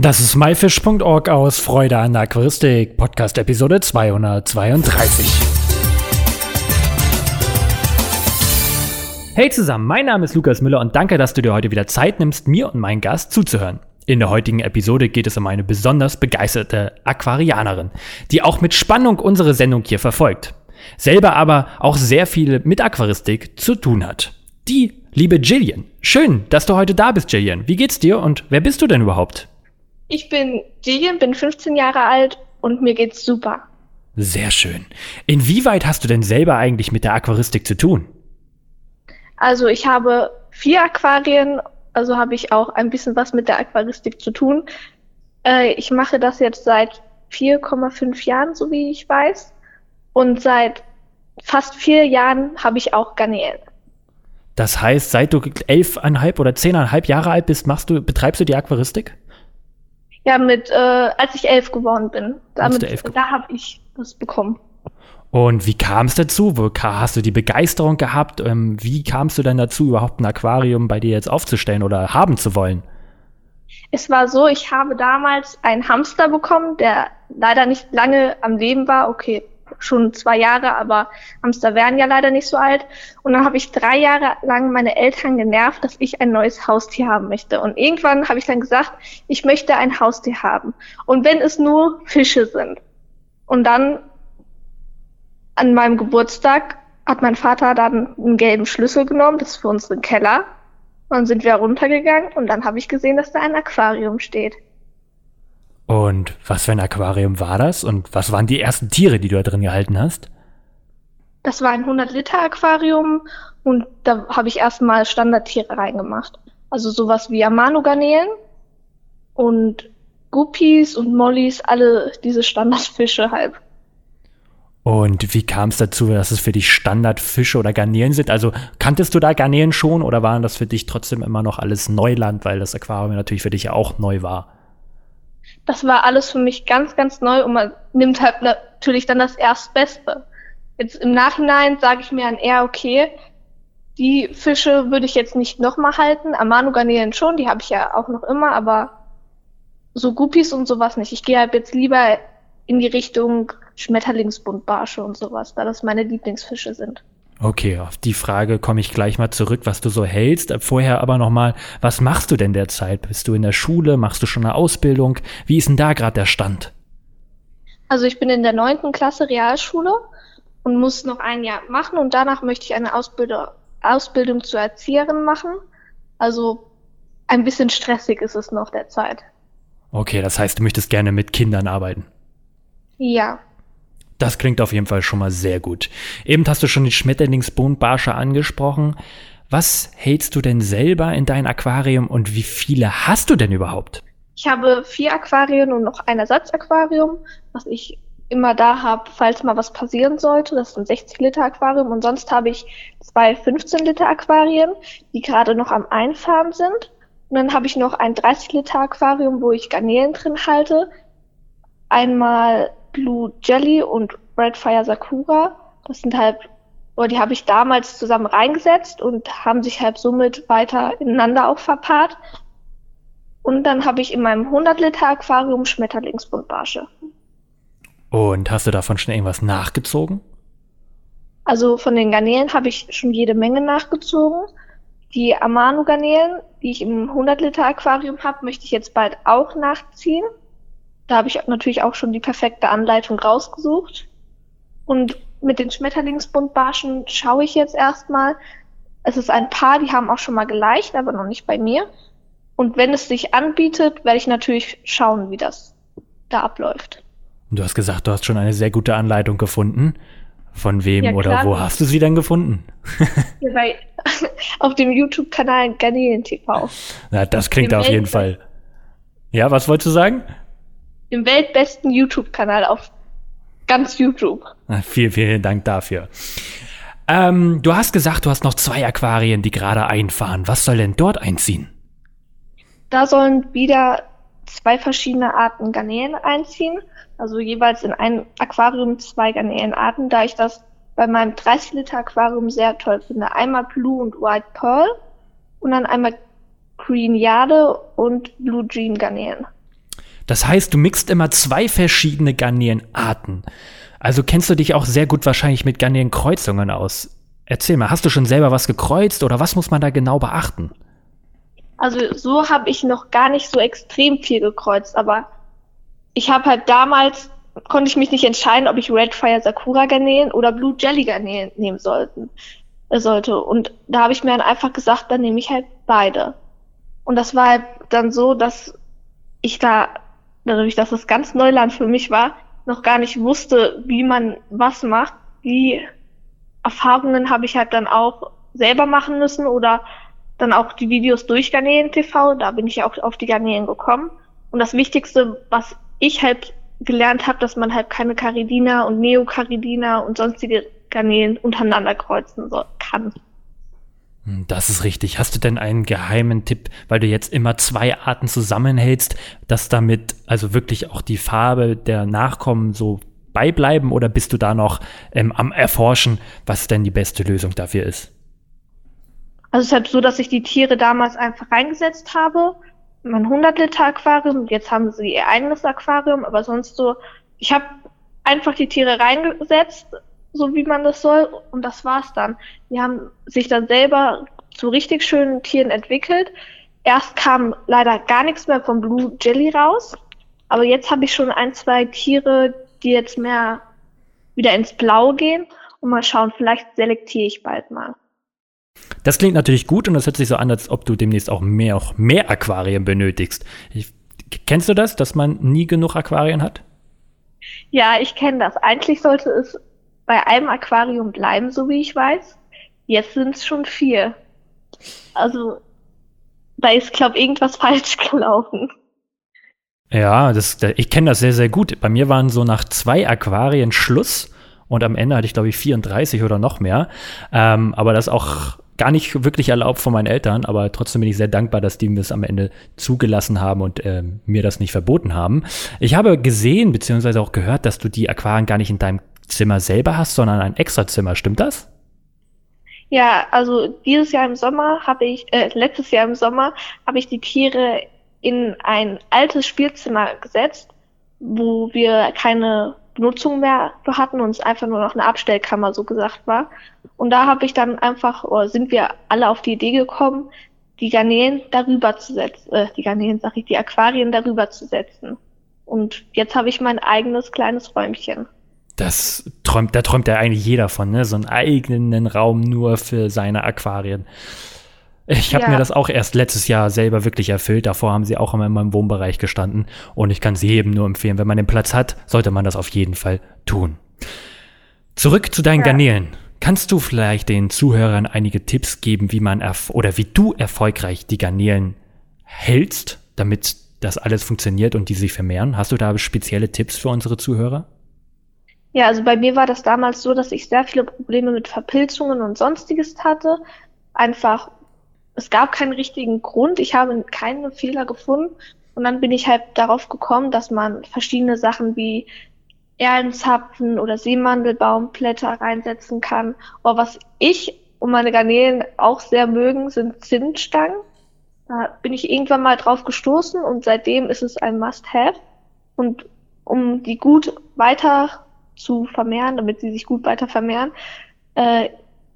Das ist myfish.org aus Freude an Aquaristik, Podcast Episode 232. Hey zusammen, mein Name ist Lukas Müller und danke, dass du dir heute wieder Zeit nimmst, mir und meinem Gast zuzuhören. In der heutigen Episode geht es um eine besonders begeisterte Aquarianerin, die auch mit Spannung unsere Sendung hier verfolgt. Selber aber auch sehr viel mit Aquaristik zu tun hat. Die liebe Jillian. Schön, dass du heute da bist, Jillian. Wie geht's dir und wer bist du denn überhaupt? Ich bin Gillian, bin 15 Jahre alt und mir geht's super. Sehr schön. Inwieweit hast du denn selber eigentlich mit der Aquaristik zu tun? Also ich habe vier Aquarien, also habe ich auch ein bisschen was mit der Aquaristik zu tun. Äh, ich mache das jetzt seit 4,5 Jahren, so wie ich weiß. Und seit fast vier Jahren habe ich auch Garnelen. Das heißt, seit du elfeinhalb oder zehneinhalb Jahre alt bist, machst du, betreibst du die Aquaristik? Ja, mit, äh, als ich elf geworden bin. Damit, elf da habe ich das bekommen. Und wie kam es dazu? Wo hast du die Begeisterung gehabt? Ähm, wie kamst du denn dazu, überhaupt ein Aquarium bei dir jetzt aufzustellen oder haben zu wollen? Es war so, ich habe damals einen Hamster bekommen, der leider nicht lange am Leben war. Okay, schon zwei Jahre, aber Hamster werden ja leider nicht so alt. Und dann habe ich drei Jahre lang meine Eltern genervt, dass ich ein neues Haustier haben möchte. Und irgendwann habe ich dann gesagt, ich möchte ein Haustier haben. Und wenn es nur Fische sind. Und dann an meinem Geburtstag hat mein Vater dann einen gelben Schlüssel genommen, das ist für unseren Keller. Dann sind wir runtergegangen und dann habe ich gesehen, dass da ein Aquarium steht. Und was für ein Aquarium war das? Und was waren die ersten Tiere, die du da drin gehalten hast? Das war ein 100-Liter-Aquarium und da habe ich erstmal Standardtiere reingemacht. Also sowas wie Amano-Garnelen und Guppies und Mollys, alle diese Standardfische halt. Und wie kam es dazu, dass es für dich Standardfische oder Garnelen sind? Also kanntest du da Garnelen schon oder waren das für dich trotzdem immer noch alles Neuland, weil das Aquarium natürlich für dich ja auch neu war? Das war alles für mich ganz, ganz neu und man nimmt halt natürlich dann das Erstbeste. Jetzt im Nachhinein sage ich mir dann eher, okay, die Fische würde ich jetzt nicht nochmal halten. Amano-Garnelen schon, die habe ich ja auch noch immer, aber so Guppies und sowas nicht. Ich gehe halt jetzt lieber in die Richtung Schmetterlingsbuntbarsche und sowas, da das meine Lieblingsfische sind. Okay, auf die Frage komme ich gleich mal zurück, was du so hältst. Vorher aber nochmal, was machst du denn derzeit? Bist du in der Schule? Machst du schon eine Ausbildung? Wie ist denn da gerade der Stand? Also ich bin in der neunten Klasse Realschule und muss noch ein Jahr machen und danach möchte ich eine Ausbildung, Ausbildung zur Erzieherin machen. Also ein bisschen stressig ist es noch derzeit. Okay, das heißt, du möchtest gerne mit Kindern arbeiten. Ja. Das klingt auf jeden Fall schon mal sehr gut. Eben hast du schon die Schmetterlingsbohnbarsche angesprochen. Was hältst du denn selber in dein Aquarium und wie viele hast du denn überhaupt? Ich habe vier Aquarien und noch ein Ersatzaquarium, was ich immer da habe, falls mal was passieren sollte. Das ist ein 60 Liter Aquarium und sonst habe ich zwei 15 Liter Aquarien, die gerade noch am Einfahren sind. Und dann habe ich noch ein 30 Liter Aquarium, wo ich Garnelen drin halte. Einmal Blue Jelly und Red Fire Sakura. Das sind halt, oder die habe ich damals zusammen reingesetzt und haben sich halt somit weiter ineinander auch verpaart. Und dann habe ich in meinem 100 Liter Aquarium Schmetterlingsbuntbarsche. Und hast du davon schon irgendwas nachgezogen? Also von den Garnelen habe ich schon jede Menge nachgezogen. Die Amano-Garnelen, die ich im 100 Liter Aquarium habe, möchte ich jetzt bald auch nachziehen. Da habe ich natürlich auch schon die perfekte Anleitung rausgesucht. Und mit den Schmetterlingsbuntbarschen schaue ich jetzt erstmal. Es ist ein Paar, die haben auch schon mal geleicht, aber noch nicht bei mir. Und wenn es sich anbietet, werde ich natürlich schauen, wie das da abläuft. Du hast gesagt, du hast schon eine sehr gute Anleitung gefunden. Von wem ja, oder wo hast du sie denn gefunden? ja, bei, auf dem YouTube-Kanal Garnelen TV. Na, das klingt auf jeden Fall. Ja, was wolltest du sagen? Dem weltbesten YouTube-Kanal auf ganz YouTube. Vielen, vielen Dank dafür. Ähm, du hast gesagt, du hast noch zwei Aquarien, die gerade einfahren. Was soll denn dort einziehen? Da sollen wieder zwei verschiedene Arten Garnelen einziehen. Also jeweils in ein Aquarium zwei Garnelenarten, da ich das bei meinem 30 Liter Aquarium sehr toll finde. Einmal Blue und White Pearl und dann einmal Green Jade und Blue Jean Garnelen. Das heißt, du mixt immer zwei verschiedene Garnelenarten. Also kennst du dich auch sehr gut wahrscheinlich mit Garnelenkreuzungen aus. Erzähl mal, hast du schon selber was gekreuzt oder was muss man da genau beachten? Also so habe ich noch gar nicht so extrem viel gekreuzt, aber ich habe halt damals konnte ich mich nicht entscheiden, ob ich Red Fire Sakura Garnelen oder Blue Jelly Garnelen nehmen sollten, sollte. Und da habe ich mir dann einfach gesagt, dann nehme ich halt beide. Und das war halt dann so, dass ich da, dadurch, dass es ganz Neuland für mich war, noch gar nicht wusste, wie man was macht. Die Erfahrungen habe ich halt dann auch selber machen müssen oder dann auch die Videos durch Garnelen TV. Da bin ich auch auf die Garnelen gekommen. Und das Wichtigste, was ich halt gelernt habe, dass man halt keine Caridina und Neocaridina und sonstige Garnelen untereinander kreuzen so, kann. Hm, das ist richtig. Hast du denn einen geheimen Tipp, weil du jetzt immer zwei Arten zusammenhältst, dass damit also wirklich auch die Farbe der Nachkommen so beibleiben oder bist du da noch ähm, am Erforschen, was denn die beste Lösung dafür ist? Also es ist halt so, dass ich die Tiere damals einfach reingesetzt habe mein 100 Liter Aquarium. Jetzt haben sie ihr eigenes Aquarium, aber sonst so, ich habe einfach die Tiere reingesetzt, so wie man das soll, und das war's dann. Die haben sich dann selber zu richtig schönen Tieren entwickelt. Erst kam leider gar nichts mehr vom Blue Jelly raus, aber jetzt habe ich schon ein, zwei Tiere, die jetzt mehr wieder ins Blau gehen. Und mal schauen, vielleicht selektiere ich bald mal. Das klingt natürlich gut und das hört sich so an, als ob du demnächst auch mehr, auch mehr Aquarien benötigst. Ich, kennst du das, dass man nie genug Aquarien hat? Ja, ich kenne das. Eigentlich sollte es bei einem Aquarium bleiben, so wie ich weiß. Jetzt sind es schon vier. Also, da ist, glaube ich, irgendwas falsch gelaufen. Ja, das, ich kenne das sehr, sehr gut. Bei mir waren so nach zwei Aquarien Schluss und am Ende hatte ich, glaube ich, 34 oder noch mehr. Ähm, aber das auch gar nicht wirklich erlaubt von meinen Eltern, aber trotzdem bin ich sehr dankbar, dass die mir das am Ende zugelassen haben und äh, mir das nicht verboten haben. Ich habe gesehen, beziehungsweise auch gehört, dass du die Aquarien gar nicht in deinem Zimmer selber hast, sondern ein extra Zimmer. Stimmt das? Ja, also dieses Jahr im Sommer habe ich, äh, letztes Jahr im Sommer habe ich die Tiere in ein altes Spielzimmer gesetzt, wo wir keine Benutzung mehr hatten und es einfach nur noch eine Abstellkammer so gesagt war. Und da habe ich dann einfach, oder sind wir alle auf die Idee gekommen, die Garnelen darüber zu setzen, äh, die Garnelen, sag ich, die Aquarien darüber zu setzen. Und jetzt habe ich mein eigenes kleines Räumchen. Das träumt, da träumt ja eigentlich jeder von, ne? So einen eigenen Raum nur für seine Aquarien. Ich habe ja. mir das auch erst letztes Jahr selber wirklich erfüllt. Davor haben sie auch immer in meinem Wohnbereich gestanden. Und ich kann sie jedem nur empfehlen, wenn man den Platz hat, sollte man das auf jeden Fall tun. Zurück zu deinen ja. Garnelen. Kannst du vielleicht den Zuhörern einige Tipps geben, wie man oder wie du erfolgreich die Garnelen hältst, damit das alles funktioniert und die sich vermehren? Hast du da spezielle Tipps für unsere Zuhörer? Ja, also bei mir war das damals so, dass ich sehr viele Probleme mit Verpilzungen und sonstiges hatte. Einfach es gab keinen richtigen Grund, ich habe keine Fehler gefunden und dann bin ich halt darauf gekommen, dass man verschiedene Sachen wie Erlenzapfen oder Seemandelbaumblätter reinsetzen kann. Aber was ich und meine Garnelen auch sehr mögen, sind Zimtstangen. Da bin ich irgendwann mal drauf gestoßen und seitdem ist es ein Must-Have. Und um die gut weiter zu vermehren, damit sie sich gut weiter vermehren, äh,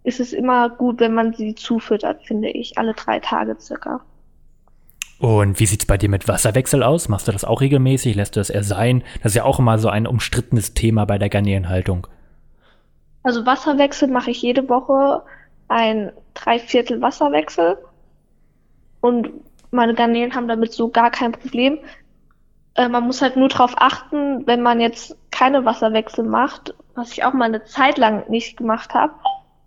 ist es immer gut, wenn man sie zufüttert, finde ich, alle drei Tage circa. Und wie sieht's bei dir mit Wasserwechsel aus? Machst du das auch regelmäßig? Lässt du das eher sein? Das ist ja auch immer so ein umstrittenes Thema bei der Garnelenhaltung. Also Wasserwechsel mache ich jede Woche ein Dreiviertel Wasserwechsel. Und meine Garnelen haben damit so gar kein Problem. Äh, man muss halt nur darauf achten, wenn man jetzt keine Wasserwechsel macht, was ich auch mal eine Zeit lang nicht gemacht habe,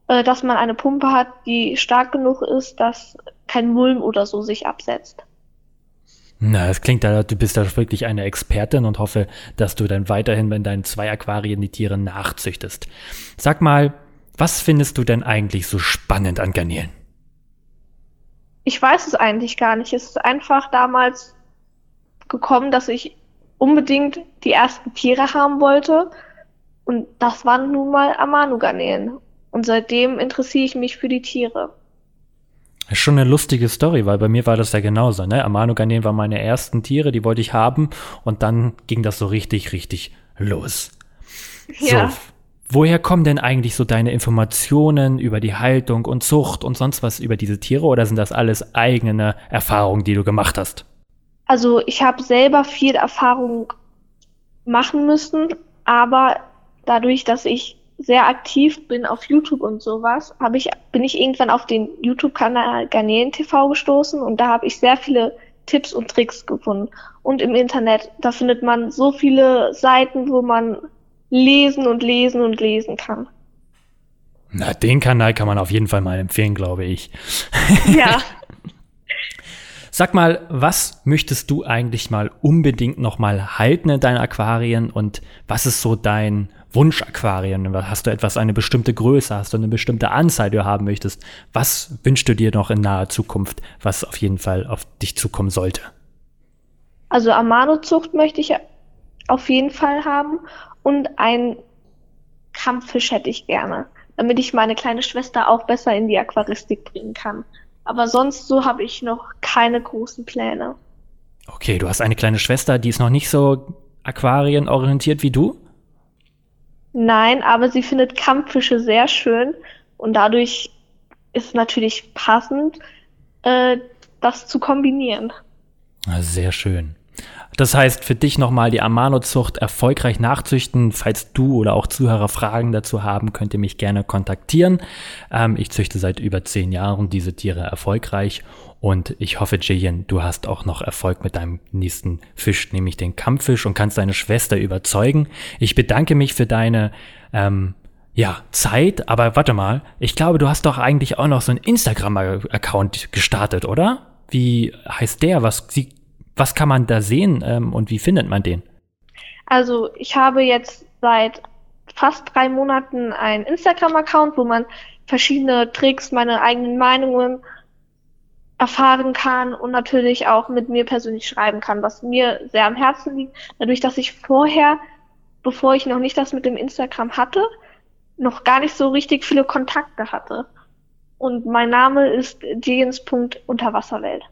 äh, dass man eine Pumpe hat, die stark genug ist, dass kein Mulm oder so sich absetzt. Na, es klingt da, du bist da wirklich eine Expertin und hoffe, dass du dann weiterhin in deinen zwei Aquarien die Tiere nachzüchtest. Sag mal, was findest du denn eigentlich so spannend an Garnelen? Ich weiß es eigentlich gar nicht. Es ist einfach damals gekommen, dass ich unbedingt die ersten Tiere haben wollte. Und das waren nun mal Amanu-Garnelen. Und seitdem interessiere ich mich für die Tiere. Das ist schon eine lustige Story, weil bei mir war das ja genauso. Ne? Amano-Garnelen waren meine ersten Tiere, die wollte ich haben. Und dann ging das so richtig, richtig los. Ja. So, woher kommen denn eigentlich so deine Informationen über die Haltung und Zucht und sonst was über diese Tiere? Oder sind das alles eigene Erfahrungen, die du gemacht hast? Also ich habe selber viel Erfahrung machen müssen, aber dadurch, dass ich sehr aktiv bin auf YouTube und sowas, habe ich bin ich irgendwann auf den YouTube-Kanal Garnelen TV gestoßen und da habe ich sehr viele Tipps und Tricks gefunden. Und im Internet, da findet man so viele Seiten, wo man lesen und lesen und lesen kann. Na, den Kanal kann man auf jeden Fall mal empfehlen, glaube ich. Ja. Sag mal, was möchtest du eigentlich mal unbedingt noch mal halten in deinen Aquarien und was ist so dein Wunsch-Aquarien? Hast du etwas, eine bestimmte Größe? Hast du eine bestimmte Anzahl, die du haben möchtest? Was wünschst du dir noch in naher Zukunft, was auf jeden Fall auf dich zukommen sollte? Also Amano-Zucht möchte ich auf jeden Fall haben und ein Kampffisch hätte ich gerne, damit ich meine kleine Schwester auch besser in die Aquaristik bringen kann. Aber sonst so habe ich noch keine großen Pläne. Okay, du hast eine kleine Schwester, die ist noch nicht so aquarienorientiert wie du? Nein, aber sie findet Kampffische sehr schön und dadurch ist natürlich passend, äh, das zu kombinieren. Sehr schön. Das heißt, für dich nochmal die Amano-Zucht erfolgreich nachzüchten. Falls du oder auch Zuhörer Fragen dazu haben, könnt ihr mich gerne kontaktieren. Ähm, ich züchte seit über zehn Jahren diese Tiere erfolgreich und ich hoffe, Jayen, du hast auch noch Erfolg mit deinem nächsten Fisch, nämlich den Kampffisch und kannst deine Schwester überzeugen. Ich bedanke mich für deine ähm, ja, Zeit, aber warte mal, ich glaube, du hast doch eigentlich auch noch so einen Instagram-Account gestartet, oder? Wie heißt der? Was sie was kann man da sehen ähm, und wie findet man den? Also ich habe jetzt seit fast drei Monaten einen Instagram-Account, wo man verschiedene Tricks, meine eigenen Meinungen erfahren kann und natürlich auch mit mir persönlich schreiben kann, was mir sehr am Herzen liegt. Dadurch, dass ich vorher, bevor ich noch nicht das mit dem Instagram hatte, noch gar nicht so richtig viele Kontakte hatte. Und mein Name ist Jens.unterwasserwelt.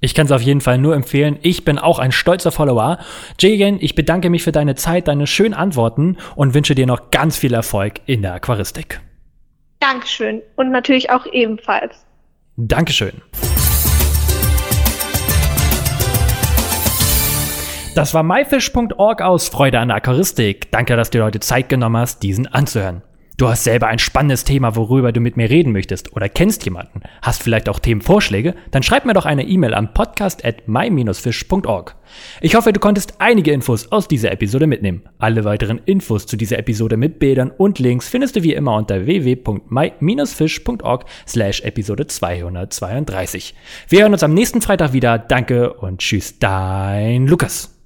Ich kann es auf jeden Fall nur empfehlen. Ich bin auch ein stolzer Follower. Jagan, ich bedanke mich für deine Zeit, deine schönen Antworten und wünsche dir noch ganz viel Erfolg in der Aquaristik. Dankeschön und natürlich auch ebenfalls. Dankeschön. Das war myfish.org aus Freude an der Aquaristik. Danke, dass du dir heute Zeit genommen hast, diesen anzuhören. Du hast selber ein spannendes Thema, worüber du mit mir reden möchtest oder kennst jemanden, hast vielleicht auch Themenvorschläge, dann schreib mir doch eine E-Mail an podcast at my-fish.org. Ich hoffe, du konntest einige Infos aus dieser Episode mitnehmen. Alle weiteren Infos zu dieser Episode mit Bildern und Links findest du wie immer unter www.my-fish.org slash Episode 232. Wir hören uns am nächsten Freitag wieder. Danke und tschüss, dein Lukas.